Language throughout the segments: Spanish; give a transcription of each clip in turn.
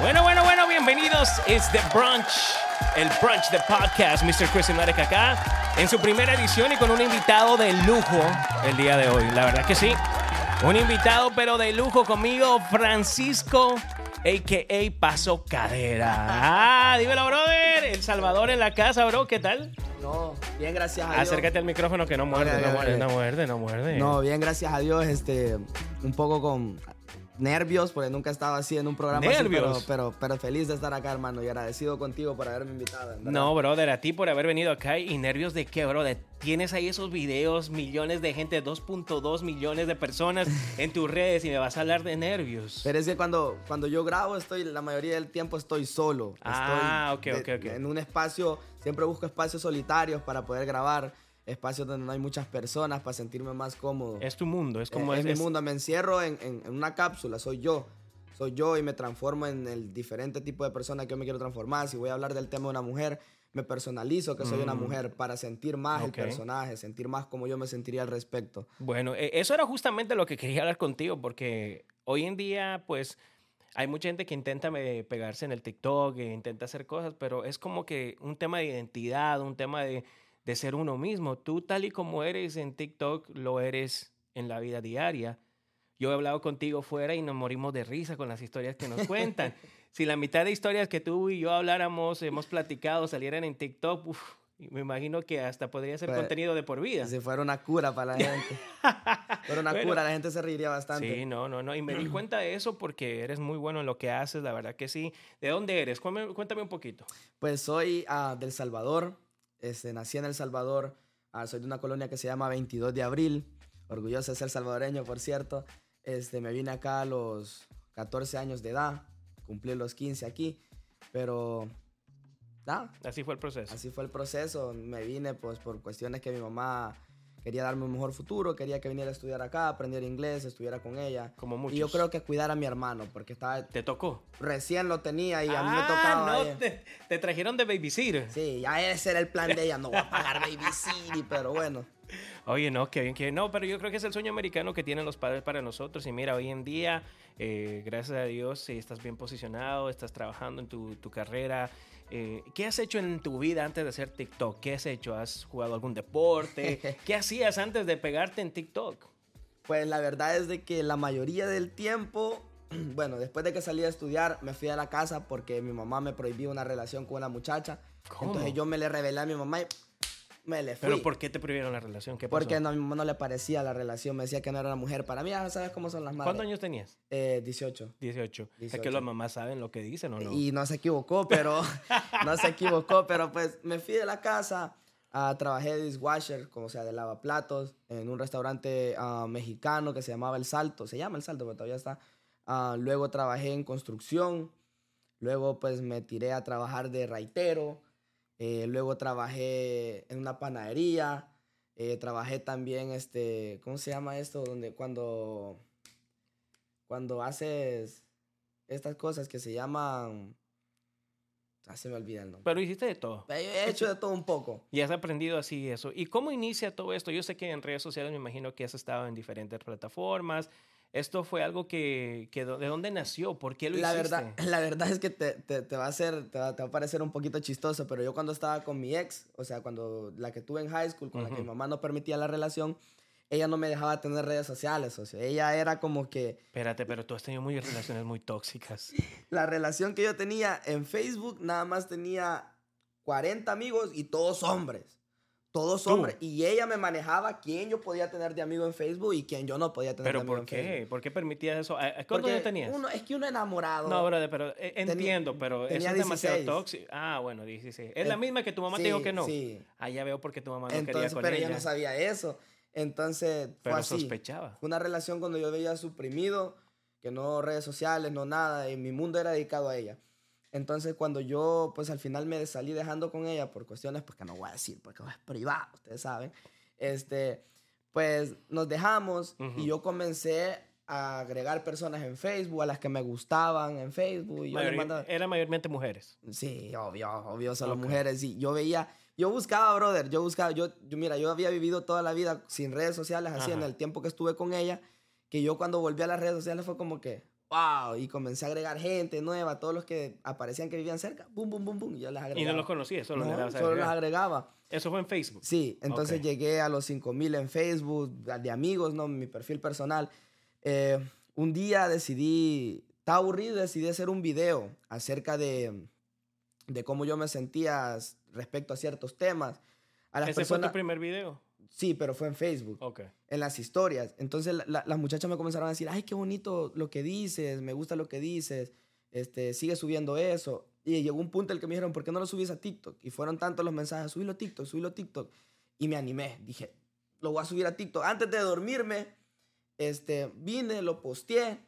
Bueno, bueno, bueno, bienvenidos. Es The Brunch, el brunch de podcast. Mr. Chris Marek acá en su primera edición y con un invitado de lujo el día de hoy. La verdad que sí. Un invitado, pero de lujo conmigo, Francisco, a.k.a. Paso Cadera. Ah, dímelo, brother. El Salvador en la casa, bro. ¿Qué tal? No, bien, gracias a Dios. Acércate al micrófono que no muerde, no muerde, no muerde, no muerde. No, bien, gracias a Dios. Este, un poco con nervios, porque nunca he estado así en un programa así, ¿Nervios? pero, pero, pero feliz de estar acá, hermano, y agradecido contigo por haberme invitado. verdad. No, brother, a ti por haber venido acá y nervios de qué, brother. Tienes ahí esos videos, millones de gente, 2.2 millones de personas en tus redes y me vas a hablar de nervios. Pero es que cuando, cuando yo grabo, estoy, la mayoría del tiempo estoy solo. Ah, Estoy ok, ok, ok. En un espacio, siempre busco espacios solitarios para poder grabar, espacios donde no hay muchas personas para sentirme más cómodo. Es tu mundo, es como es, es, mi mundo, me encierro en, en- en una cápsula, soy yo. Soy yo y me transformo en el diferente tipo de persona que yo me quiero transformar. Si voy a hablar del tema de una mujer, me personalizo que soy una Mm. mujer para sentir más el personaje, sentir más como yo me sentiría al respecto. Bueno, eh, eso era justamente lo que quería hablar contigo, porque hoy en día, pues, hay mucha gente que intenta eh, pegarse en el TikTok, e intenta hacer cosas, pero es como que un tema de identidad, un tema de, de ser uno mismo. Tú, tal y como eres en TikTok, lo eres en la vida diaria. Yo he hablado contigo fuera y nos morimos de risa con las historias que nos cuentan. si la mitad de historias que tú y yo habláramos, hemos platicado, salieran en TikTok, uf, me imagino que hasta podría ser Pues, contenido de por vida. Si fuera una cura para la gente. fuera una Bueno. cura, la gente se reiría bastante. Sí, no, no, no. Y me di cuenta de eso porque eres muy bueno en lo que haces, la verdad que sí. ¿De dónde eres? Cuéntame, cuéntame un poquito. Pues soy ah, del Salvador, este, nací en El Salvador, ah, soy de una colonia que se llama 22 de abril, orgulloso de ser salvadoreño, por cierto. Este, me vine acá a los 14 años de edad, cumplí los 15 aquí, pero nada, Así fue el proceso. así fue el proceso. Me vine pues por cuestiones que mi mamá quería darme un mejor futuro, quería que viniera a estudiar acá, aprendiera inglés, estuviera con ella. Como muchos. Y yo creo que cuidar a mi hermano, porque estaba, ¿Te tocó? recién lo tenía y a mí me Ah, tocaba... no, te, te trajeron de babysitter. Sí, ya ese era el plan de ella. No voy a pagar babysitter, pero bueno. Oye, no, qué bien, que no, pero yo creo que es el sueño americano que tienen los padres para nosotros. Y mira, hoy en día, eh, gracias a Dios, estás bien posicionado, estás trabajando en tu, tu carrera. Eh, ¿Qué has hecho en tu vida antes de hacer TikTok? ¿Qué has hecho? ¿Has jugado algún deporte? ¿Qué hacías antes de pegarte en TikTok? Pues la verdad es de que la mayoría del tiempo, bueno, después de que salí a estudiar, me fui a la casa porque mi mamá me prohibió una relación con una muchacha. ¿Cómo? Entonces yo me le revelé a mi mamá y me le fui. ¿Pero por qué te prohibieron la relación? ¿Qué pasó? Porque no, a mi mamá no le parecía la relación, me decía que no era una mujer. Para mí, ya sabes cómo son las madres. ¿Cuántos años tenías? Eh, 18. 18. Es que 18. las mamás saben lo que dicen o no. Y no se equivocó, pero no se equivocó, pero pues me fui de la casa, ah, trabajé de dishwasher, como sea, de lavaplatos, en un restaurante ah, mexicano que se llamaba El Salto, se llama El Salto, pero todavía está. Ah, luego trabajé en construcción, luego pues me tiré a trabajar de raitero, eh, luego trabajé en una panadería, eh, trabajé también, este, ¿cómo se llama esto? Donde cuando, cuando haces estas cosas que se llaman... Ah, se me olvida el nombre. Pero hiciste de todo. He hecho de todo un poco. Y has aprendido así eso. ¿Y cómo inicia todo esto? Yo sé que en redes sociales me imagino que has estado en diferentes plataformas. ¿Esto fue algo que, que de dónde nació? ¿Por qué lo La hiciste? verdad, la verdad es que te, te- te va a hacer, te va, te va a parecer un poquito chistoso, pero yo cuando estaba con mi ex, o sea, cuando la que tuve en high school, con la que mi mamá no permitía la relación, ella no me dejaba tener redes sociales, o sea, ella era como que Espérate, pero tú has tenido muy relaciones muy tóxicas. la relación que yo tenía en Facebook nada más tenía 40 amigos y todos hombres. Todos ¿Tú? hombres. Y ella me manejaba quién yo podía tener de amigo en Facebook y quién yo no podía tener de ¿Pero amigo por en qué? Facebook. ¿Por qué permitías eso? ¿A- a ¿Cuántos años tenías? Uno, es que uno enamorado. No, brother, pero eh, entiendo, pero eso es demasiado 16. tóxico. Ah, bueno, 16. Es la Eh, misma que tu mamá te sí, dijo que no. Sí. Ah, ya veo por qué tu mamá no quería Entonces, con pero ella. no sabía eso. Entonces, fue pero así. sospechaba. Fue una relación cuando yo veía suprimido, que no redes sociales, no nada, y mi mundo era dedicado a ella. Entonces, cuando yo, pues al final me salí dejando con ella por cuestiones, pues que no voy a decir, porque es privado, ustedes saben. Este, pues nos dejamos Ujú. y yo comencé a agregar personas en Facebook, a las que me gustaban en Facebook. Y yo mandaba- Era mayormente mujeres. Sí, obvio, obvio, solo Ok. mujeres. Y yo veía, yo buscaba, brother, yo buscaba, yo, yo, mira, yo había vivido toda la vida sin redes sociales, así en Ajá. el tiempo que estuve con ella, que yo cuando volví a las redes sociales fue como que, ¡Wow! Y comencé a agregar gente nueva, todos los que aparecían que vivían cerca, ¡bum, bum, bum, bum! Y yo las agregaba. Y no los conocía, solo, No, a solo los agregaba. Eso fue en Facebook. Sí, entonces Ok. llegué a los 5000 en Facebook, de amigos, ¿no? Mi perfil personal. Eh, un día decidí, estaba aburrido, decidí hacer un video acerca de, de cómo yo me sentía respecto a ciertos temas. A las Ese fue personas, tu primer video. Sí, pero fue en Facebook, Ok. en las historias. Entonces la- la- las muchachas me comenzaron a decir, ay, qué bonito lo que dices, me gusta lo que dices, este, sigue subiendo eso. Y llegó un punto en el que me dijeron, ¿por qué no lo subís a TikTok? Y fueron tantos los mensajes, subilo a TikTok, subilo a TikTok. Y me animé, dije, lo voy a subir a TikTok. Antes de dormirme, este, vine, lo posteé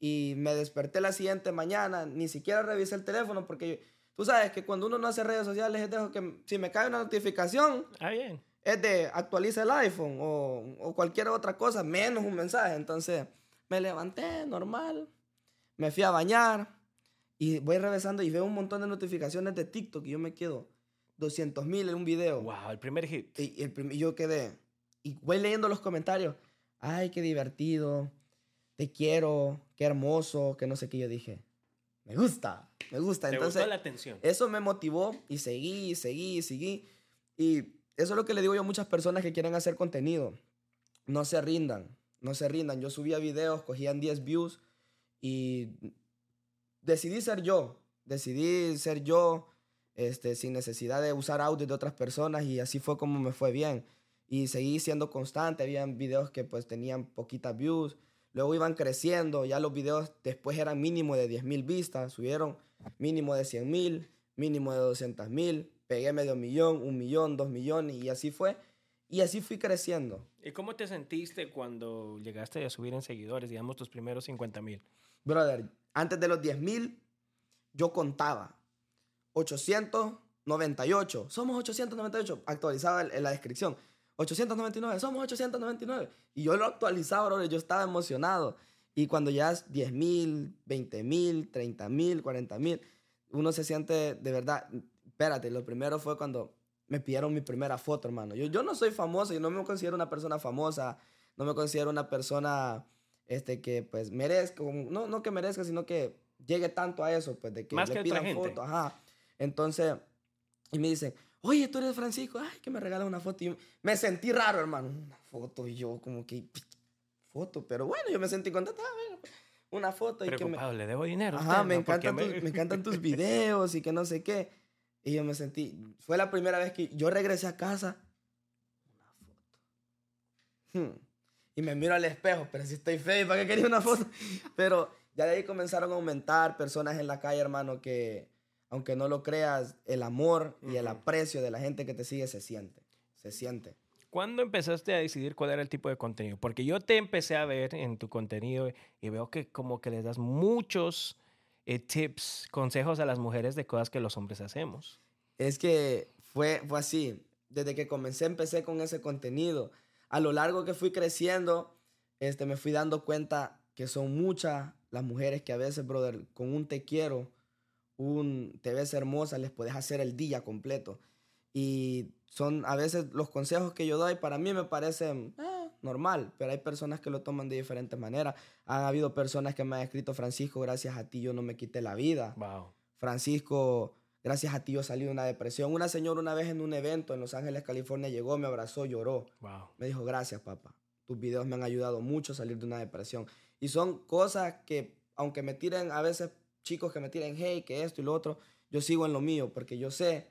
y me desperté la siguiente mañana, ni siquiera revisé el teléfono porque tú sabes que cuando uno no hace redes sociales, es de que si me cae una notificación, Ah, bien. Es de actualiza el iPhone o, o cualquier otra cosa, menos un mensaje. Entonces me levanté normal, me fui a bañar y voy regresando y veo un montón de notificaciones de TikTok y yo me quedo 200 mil en un video. Wow, el primer hit. Y, y el prim- y yo quedé. Y voy leyendo los comentarios. Ay, qué divertido. Te quiero. Qué hermoso. Que no sé qué. Yo dije. Me gusta. Me gusta. Te Entonces, gustó la atención. eso me motivó y seguí, seguí, seguí. Y eso es lo que le digo yo a muchas personas que quieren hacer contenido. No se rindan, no se rindan. Yo subía videos, cogían 10 views y decidí ser yo. Decidí ser yo este, sin necesidad de usar audio de otras personas y así fue como me fue bien. Y seguí siendo constante. Habían videos que pues tenían poquitas views. Luego iban creciendo. Ya los videos después eran mínimo de 10 mil vistas. Subieron mínimo de 100 mil, mínimo de 200 mil. Pegué medio millón, un millón, dos millones y así fue. Y así fui creciendo. ¿Y cómo te sentiste cuando llegaste a subir en seguidores, digamos, tus primeros 50 mil? Brother, antes de los 10 mil, yo contaba 898. Somos 898. Actualizaba en, la descripción. 899. Somos 899. Y yo lo actualizaba, brother. Yo estaba emocionado. Y cuando ya es 10 mil, 20 mil, 30 mil, 40 mil, uno se siente de verdad. Espérate, lo primero fue cuando me pidieron mi primera foto, hermano. Yo, yo no soy famoso, yo no me considero una persona famosa, no me considero una persona este, que pues merezca, no, no que merezca, sino que llegue tanto a eso, pues de que Más le que pidan gente. foto, ajá. Entonces, y me dicen, oye, tú eres Francisco, ay, que me regalas una foto. Y yo me sentí raro, hermano, una foto, y yo como que, foto, pero bueno, yo me sentí contento, ah, una foto. Y que me, Preocupado, le debo dinero. Ajá, usted, me, ¿no? Encantan tus, me encantan tus videos y que no sé qué. Y yo me sentí, fue la primera vez que yo regresé a casa. Una foto. Hmm. Y me miro al espejo, pero si estoy feo, ¿para qué quería una foto? Pero ya de ahí comenzaron a aumentar personas en la calle, hermano, que aunque no lo creas, el amor y el aprecio de la gente que te sigue se siente. Se siente. ¿Cuándo empezaste a decidir cuál era el tipo de contenido? Porque yo te empecé a ver en tu contenido y veo que como que les das muchos eh, tips, consejos a las mujeres de cosas que los hombres hacemos. Es que fue, fue así. Desde que comencé, empecé con ese contenido. A lo largo que fui creciendo, este, me fui dando cuenta que son muchas las mujeres que a veces, brother, con un te quiero, un te ves hermosa, les puedes hacer el día completo. Y son a veces los consejos que yo doy, para mí me parecen normal, pero hay personas que lo toman de diferentes maneras. Han habido personas que me han escrito, Francisco, gracias a ti yo no me quité la vida. Wow. Francisco, gracias a ti yo salí de una depresión. Una señora una vez en un evento en Los Ángeles, California, llegó, me abrazó, lloró. Wow. Me dijo, gracias papá. Tus videos me han ayudado mucho a salir de una depresión. Y son cosas que, aunque me tiren a veces chicos que me tiren, hey, que esto y lo otro, yo sigo en lo mío porque yo sé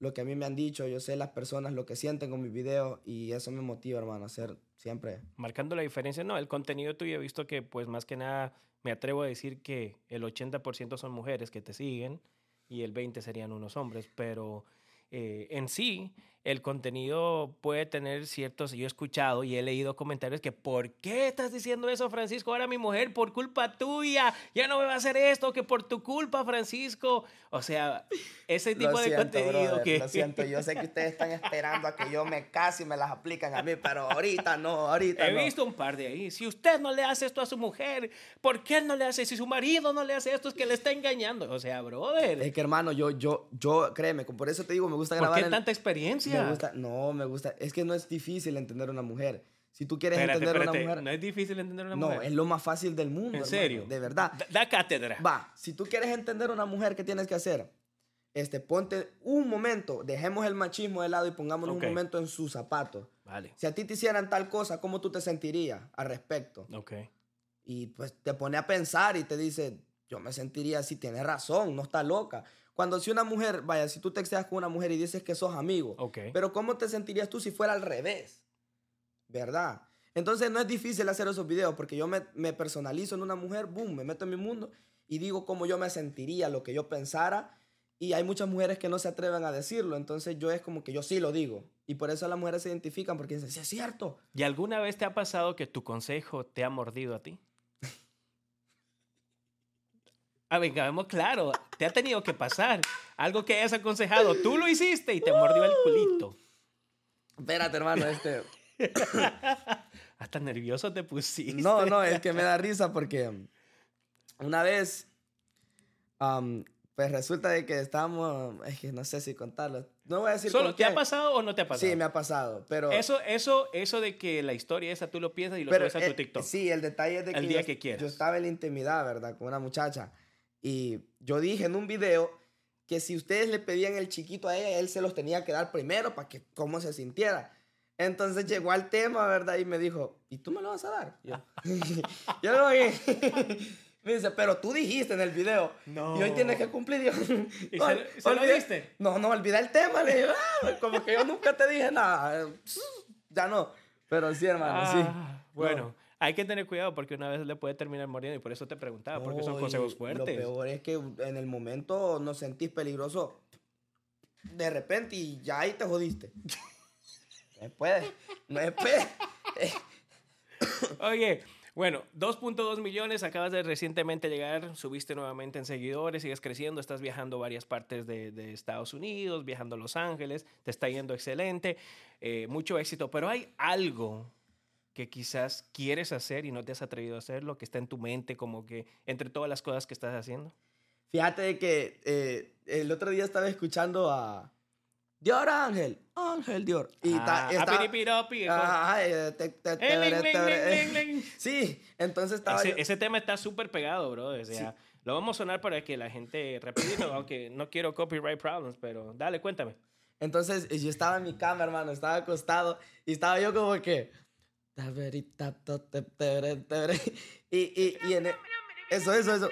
lo que a mí me han dicho, yo sé las personas lo que sienten con mis videos y eso me motiva, hermano, a hacer siempre. Marcando la diferencia, no, el contenido tuyo he visto que pues más que nada me atrevo a decir que el 80% son mujeres que te siguen y el 20% serían unos hombres, pero eh, en sí el contenido puede tener ciertos, yo he escuchado y he leído comentarios que ¿por qué estás diciendo eso Francisco? Ahora mi mujer por culpa tuya ya no me va a hacer esto, que por tu culpa Francisco. O sea, ese tipo Lo de siento, contenido brother, que... Lo siento, yo sé que ustedes están esperando a que yo me case y me las aplican a mí, pero ahorita no, ahorita He no. visto un par de ahí. Si usted no le hace esto a su mujer, ¿por qué no le hace? Si su marido no le hace esto, es que le está engañando. O sea, brother. Es que hermano, yo, yo, yo, créeme, por eso te digo, me gusta ¿Por grabar. qué en- tanta experiencia? Me gusta, no, me gusta. Es que no es difícil entender a una mujer. Si tú quieres Espérate, entender espérate. una mujer... No es difícil entender una No, mujer. es lo más fácil del mundo. ¿En hermano, serio? De verdad. Da, da cátedra. Va, si tú quieres entender una mujer, ¿qué tienes que hacer? Este, ponte un momento, dejemos el machismo de lado y pongámonos Ok. un momento en sus zapatos. Vale. Si a ti te hicieran tal cosa, ¿cómo tú te sentirías al respecto? Ok. Y pues te pone a pensar y te dice, yo me sentiría así, tienes razón, no está loca. Cuando si una mujer, vaya, si tú texteas con una mujer y dices que sos amigo, Ok. pero ¿cómo te sentirías tú si fuera al revés? ¿Verdad? Entonces no es difícil hacer esos videos porque yo me, me personalizo en una mujer, boom, me meto en mi mundo y digo cómo yo me sentiría, lo que yo pensara. Y hay muchas mujeres que no se atreven a decirlo, entonces yo es como que yo sí lo digo. Y por eso las mujeres se identifican porque dicen, sí es cierto. ¿Y alguna vez te ha pasado que tu consejo te ha mordido a ti? A ver, vemos claro, te ha tenido que pasar. Algo que hayas aconsejado, tú lo hiciste y te mordió el culito. Espérate, hermano, este... Hasta nervioso te pusiste. No, no, es que me da risa porque una vez, am, pues resulta de que estábamos, es que no sé si contarlo. No voy a decir ¿Solo te ha pasado o no te ha pasado? Sí, me ha pasado, pero... Eso, eso, eso de que la historia esa tú lo piensas y lo pero, subes a tu eh, TikTok. Sí, el detalle es de que, El día yo, que quieras. yo estaba en la intimidad, ¿verdad? Con una muchacha. Y yo dije en un video que si ustedes le pedían el chiquito a ella, él se los tenía que dar primero para que cómo se sintiera. Entonces llegó al tema, ¿verdad? Y me dijo, ¿y tú me lo vas a dar? Yo, yo lo. Me dice, pero tú dijiste en el video. No. Y hoy tienes que cumplir. Yo, ¿Y "No, se- se lo olvidé- diste? No, no, olvidé el tema. Le digo, "Ah, como que yo nunca te dije nada. Ya no. Pero sí, hermano, sí. Ah, Bueno, hay que tener cuidado porque una vez le puede terminar muriendo y por eso te preguntaba, porque son No, consejos fuertes. Lo peor es que en el momento nos sentís peligroso de repente y ya ahí te jodiste. No puede. No puede. Oye, bueno, 2.2 millones, acabas de recientemente llegar, subiste nuevamente en seguidores, sigues creciendo, estás viajando varias partes de, de Estados Unidos, viajando a Los Ángeles, te está yendo excelente, eh, mucho éxito, pero hay algo que quizás quieres hacer y no te has atrevido a hacerlo, que está en tu mente, como que entre todas las cosas que estás haciendo. Fíjate que eh, el otro día estaba escuchando a Dior Ángel. Ángel Dior. Y Ah. Sí, entonces estaba Ese, yo- ese tema está súper pegado, bro. O sea, lo vamos a sonar para que la gente rapidito, aunque no quiero copyright problems, pero dale, cuéntame. Entonces yo estaba en mi cama, hermano, estaba acostado y estaba yo como que... Y, y, y en e- eso, eso, eso.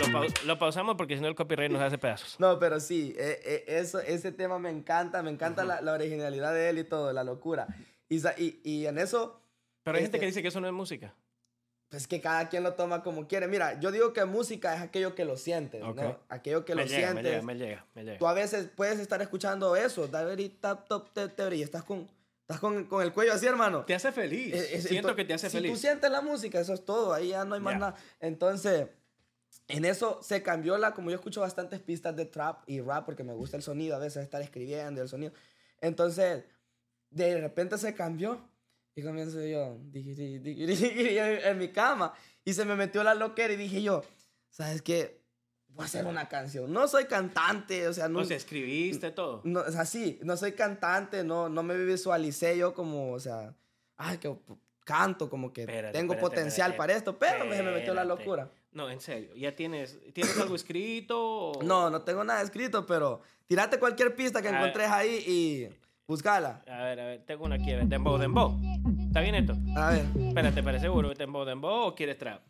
Lo, pau- lo pausamos porque si no el copyright nos hace pedazos. No, pero sí, eh, eh, eso, ese tema me encanta, me encanta la, la originalidad de él y todo, la locura. Y, y, y en eso, Pero hay gente Este- que dice que eso no es música. Pues que cada quien lo toma como quiere. Mira, yo digo que música es aquello que lo sientes, Ok. ¿no? Aquello que me lo llega, me sientes. llega, me llega, me llega. Tú a veces puedes estar escuchando eso, tap, top, te, y estás con, estás con, con el cuello así, hermano. Te hace feliz. Eh, eh, Siento ento- que te hace si feliz. tú sientes la música, eso es todo, ahí ya no hay más Ya. nada. Entonces, en eso se cambió la, como yo escucho bastantes pistas de trap y rap, porque me gusta el sonido, a veces estar escribiendo el sonido. Entonces, de repente se cambió y comienzo yo en, mi cama y se me metió la loquera y dije yo, ¿sabes qué? Voy a hacer una canción. No soy cantante, o sea, no, O sea, escribiste todo. no, o sea, sí, no soy cantante, no, no me visualicé yo como, o sea, ay, que canto, como que Espérate, tengo espérate, potencial espérate. para esto, pero me, me metió la locura. No, en serio. ¿Ya tienes, ¿tienes algo escrito? o- No, no tengo nada escrito, pero tirate cualquier pista que A ver. encontres ahí y buscala. A ver, a ver, tengo una aquí. ver, Dembow, dembow. ¿Está bien esto? A ver. Espérate, espérate, seguro. ¿Dembow, dembow o quieres trap?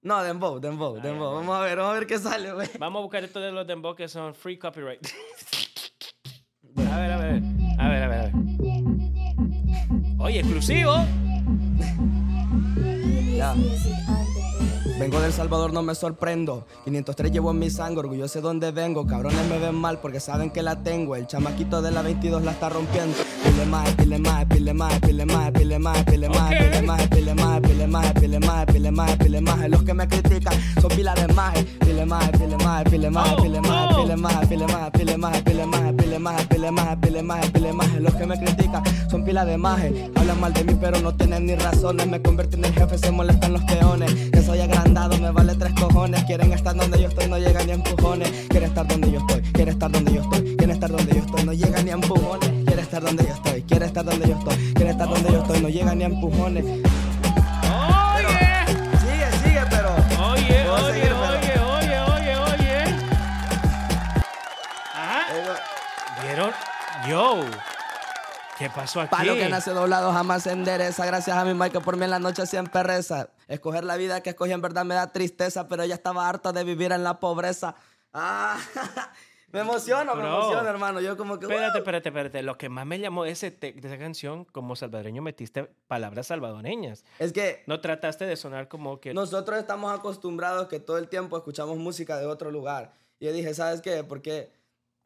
No, Dembow, Dembow, Ah, Dembow. Vamos a ver, vamos a ver qué sale, güey. Vamos a buscar esto de los dembow que son free copyright. A ver, a ver. A ver, a ver, a ver. Oye, exclusivo. Ya. Vengo del Salvador, no me sorprendo. 503 llevo en mi sangre, orgulloso de donde vengo. Cabrones me ven mal porque saben que la tengo. El chamaquito de la 22 la está rompiendo. Pile más, pile más, pile más, pile más, pile más, pile más, pile más, pile más, pile más, pile más, pile más, pile más. Los que me critican son pilas de más. Pile más, pile más, pile más, Oh, pile más, oh. pile más, pile más, pile más, pile más, pile maje, pile maje, pile maje, pile maje. Los que me critican son pila de maje. Hablan mal de mí, pero no tienen ni razones. Me convierten en el jefe, se molestan los peones. Que soy agrandado, me vale tres cojones. Quieren estar donde yo estoy, no llegan ni empujones. Quieren estar donde yo estoy, quieren estar donde yo estoy, quieren estar donde yo estoy, no llegan ni empujones. Quiere estar donde yo estoy, quiere estar donde yo estoy, quiere estar donde yo estoy, no llegan ni empujones. Oye, Sigue, sigue, pero. oye, oye, oye, oye, oye, oye. Eh, ¿Vieron? Yo. ¿Qué pasó aquí? Palo que nace doblado jamás se endereza. Gracias a mi Mike que por mí en la noche siempre reza. Escoger la vida que escogí en verdad me da tristeza, pero ella estaba harta de vivir en la pobreza. Ah, me emociono, me Bro. emociono, hermano. Yo como que. Espérate, ¡uh! espérate, espérate. Lo que más me llamó ese de esa canción, como salvadoreño metiste palabras salvadoreñas. Es que No trataste de sonar como que... nosotros estamos acostumbrados que todo el tiempo escuchamos música de otro lugar. Y yo dije, ¿sabes qué? Porque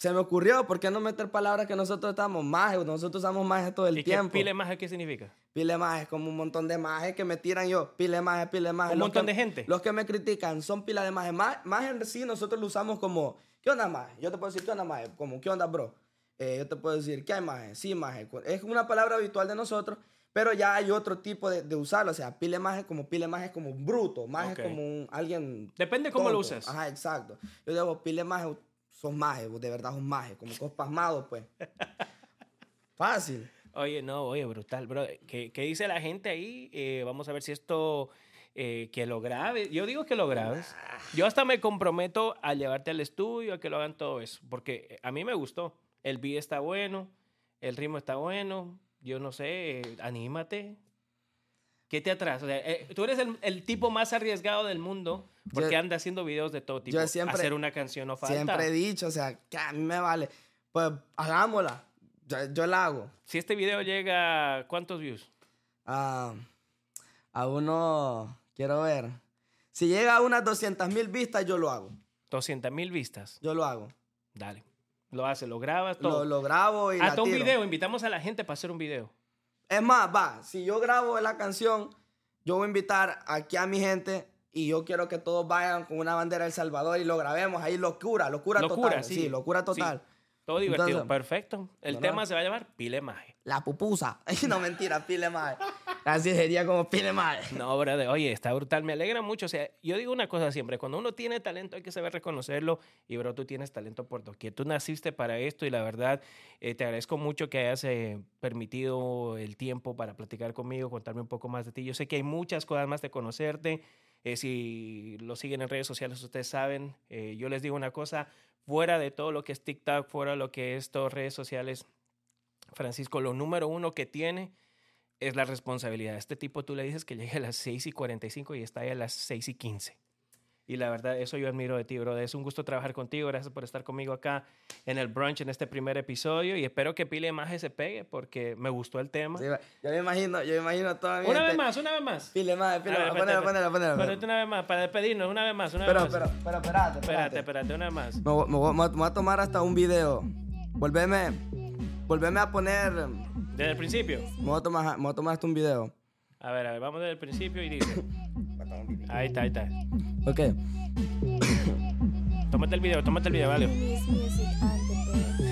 se me ocurrió, ¿por qué no meter palabras que nosotros estamos más? Nosotros usamos más todo el ¿Y tiempo. pile más qué significa? Pile más, es como un montón de majes que me tiran yo. Pile más, pile más. Un Los montón que- de gente. Los que me critican son pila de majes. Más, más en sí nosotros lo usamos como, ¿qué onda maje? Yo te puedo decir, ¿qué onda maje? Como, ¿qué onda bro? Eh, yo te puedo decir, ¿qué hay maje? Sí maje. Es una palabra habitual de nosotros, pero ya hay otro tipo de, de usarlo. O sea, pile maje como pile maje es como bruto. Maje es como un, alguien Depende cómo lo tonto. uses. Ajá, exacto. Yo digo, pile maje, sos maje, vos de verdad sos maje. Como sos pasmado, pues. Fácil. Oye, no, oye, brutal, bro. ¿Qué, qué dice la gente ahí? Eh, vamos a ver si esto, eh, que lo grabes. Yo digo que lo grabes. Yo hasta me comprometo a llevarte al estudio, a que lo hagan todo eso, porque a mí me gustó. El beat está bueno, el ritmo está bueno. Yo no sé, eh, anímate. ¿Qué te atrasa? O sea, eh, tú eres el, el tipo más arriesgado del mundo porque Yo- anda haciendo videos de todo tipo. yo siempre- Hacer una canción no falta. Siempre he dicho, o sea, que a mí me vale. Pues hagámosla. Yo, yo la hago. Si este video llega, a ¿cuántos views? Ah, a uno, quiero ver. Si llega a unas 200 mil vistas, yo lo hago. 200 mil vistas. Yo lo hago. Dale. Lo haces, lo grabas, todo. Lo, lo grabo y la Hasta un video. Invitamos a la gente para hacer un video. Es más, va, si yo grabo la canción, yo voy a invitar aquí a mi gente y yo quiero que todos vayan con una bandera de El Salvador y lo grabemos ahí, locura, locura, Locura, total. sí. Sí, locura total. Sí. Todo divertido. Entonces- Perfecto. El ¿Verdad? tema se va a llamar Pile Maje. La pupusa. no, mentira, pile más. Así sería como pile. No, brother. Oye, está brutal. Me alegra mucho. O sea, yo digo una cosa siempre. Cuando uno tiene talento hay que saber reconocerlo. Y, bro, tú tienes talento por doquier. Tú naciste para esto y la verdad eh, te agradezco mucho que hayas eh, permitido el tiempo para platicar conmigo, contarme un poco más de ti. Yo sé que hay muchas cosas más de conocerte. Eh, si lo siguen en redes sociales, ustedes saben. Eh, yo les digo una cosa. Fuera de todo lo que es TikTok, fuera de lo que es todo redes sociales, Francisco, lo número uno que tiene es la responsabilidad. Este tipo tú le dices que llegue a las 6 y 45 y está ahí a las 6 y 15. Y la verdad, eso yo admiro de ti, bro. Es un gusto trabajar contigo. Gracias por estar conmigo acá en el brunch en este primer episodio. Y espero que Pile Maje se pegue porque me gustó el tema. Sí, yo me imagino, yo me imagino toda mi una vez más, una vez más. Pile más, pile espérate, Ponelo, ponelo, ponelo. Espérate una vez más, para despedirnos, una vez más, una Pero, vez más. pero, pero, espérate, espérate, espérate. una vez más. Me, me voy- me voy a tomar hasta un video. Volveme, volveme a poner. Desde el principio. voy a tomar, me voy a tomar hasta un video. A ver, a ver, vamos desde el principio y dice. Ahí está, ahí está. Ok. Tómate el video, tómate el video, vale.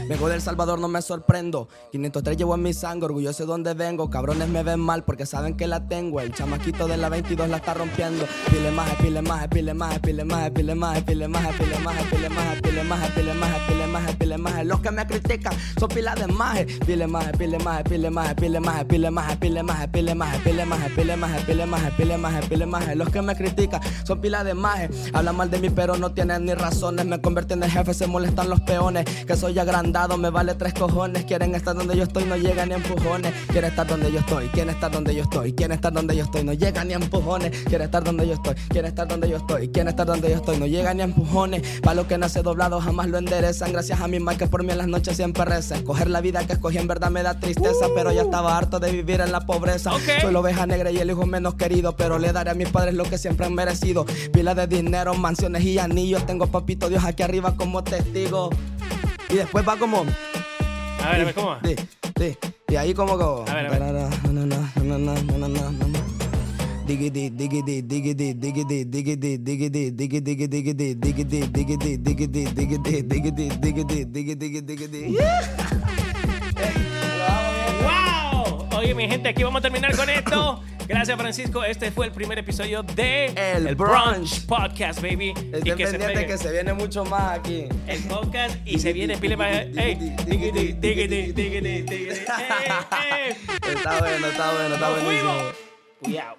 Vengo del Salvador, no me sorprendo. 503 llevo en mi sangre, orgulloso de donde vengo. Cabrones me ven mal porque saben que la tengo. El chamaquito de la 22 la está rompiendo. Pile más, pile más, pile más, pile más, pile más, pile más, pile más, pile más, pile más, pile más, pile más, pile más. Los que me critican son pilas de maje. Pile más, pile más, pile más, pile más, pile más, pile más, pile más, pile más, pile más, pile más, pile más, pile más. Los que me critican son pilas de maje. Hablan mal de mí, pero no tienen ni razones. Me convierten en jefe, se molestan los peones. Que soy agrandado, me vale tres cojones. Quieren estar donde yo estoy, no llegan ni empujones. Quieren estar donde yo estoy, quieren estar donde yo estoy, quieren estar donde yo estoy, no llegan ni empujones. Quieren estar donde yo estoy, quieren estar donde yo estoy, quieren estar donde yo estoy, no llegan ni empujones. Pa' lo que nace doblado jamás lo enderezan. Gracias a mi mal que por mí en las noches siempre reza. Escoger la vida que escogí en verdad me da tristeza, pero ya estaba harto de vivir en la pobreza. Ok. Soy la oveja negra y el hijo menos querido, pero le daré a mis padres lo que siempre han merecido. Pila de dinero, mansiones y anillos. Tengo papito Dios aquí arriba como testigo. Y después va como. A ver, a ver, ¿cómo va? Sí, sí. Y ahí como que. A ver, a ver. Diggity, diggity, diggity, diggity, diggity, diggity, diggity, diggity, diggity, diggity, diggity, diggity, diggity, diggity, diggity, diggity. ¡Wow! Oye, mi gente, aquí vamos a terminar con esto. Gracias, Francisco. Este fue el primer episodio de El Brunch. Podcast, baby. Estén que se pendientes pegue que se viene mucho más aquí. el podcast y se viene pile más. ¡Ey! Diggity, diggity, diggity, diggity. Está bueno, está bueno, está ¡Nos buenísimo. Cuidado.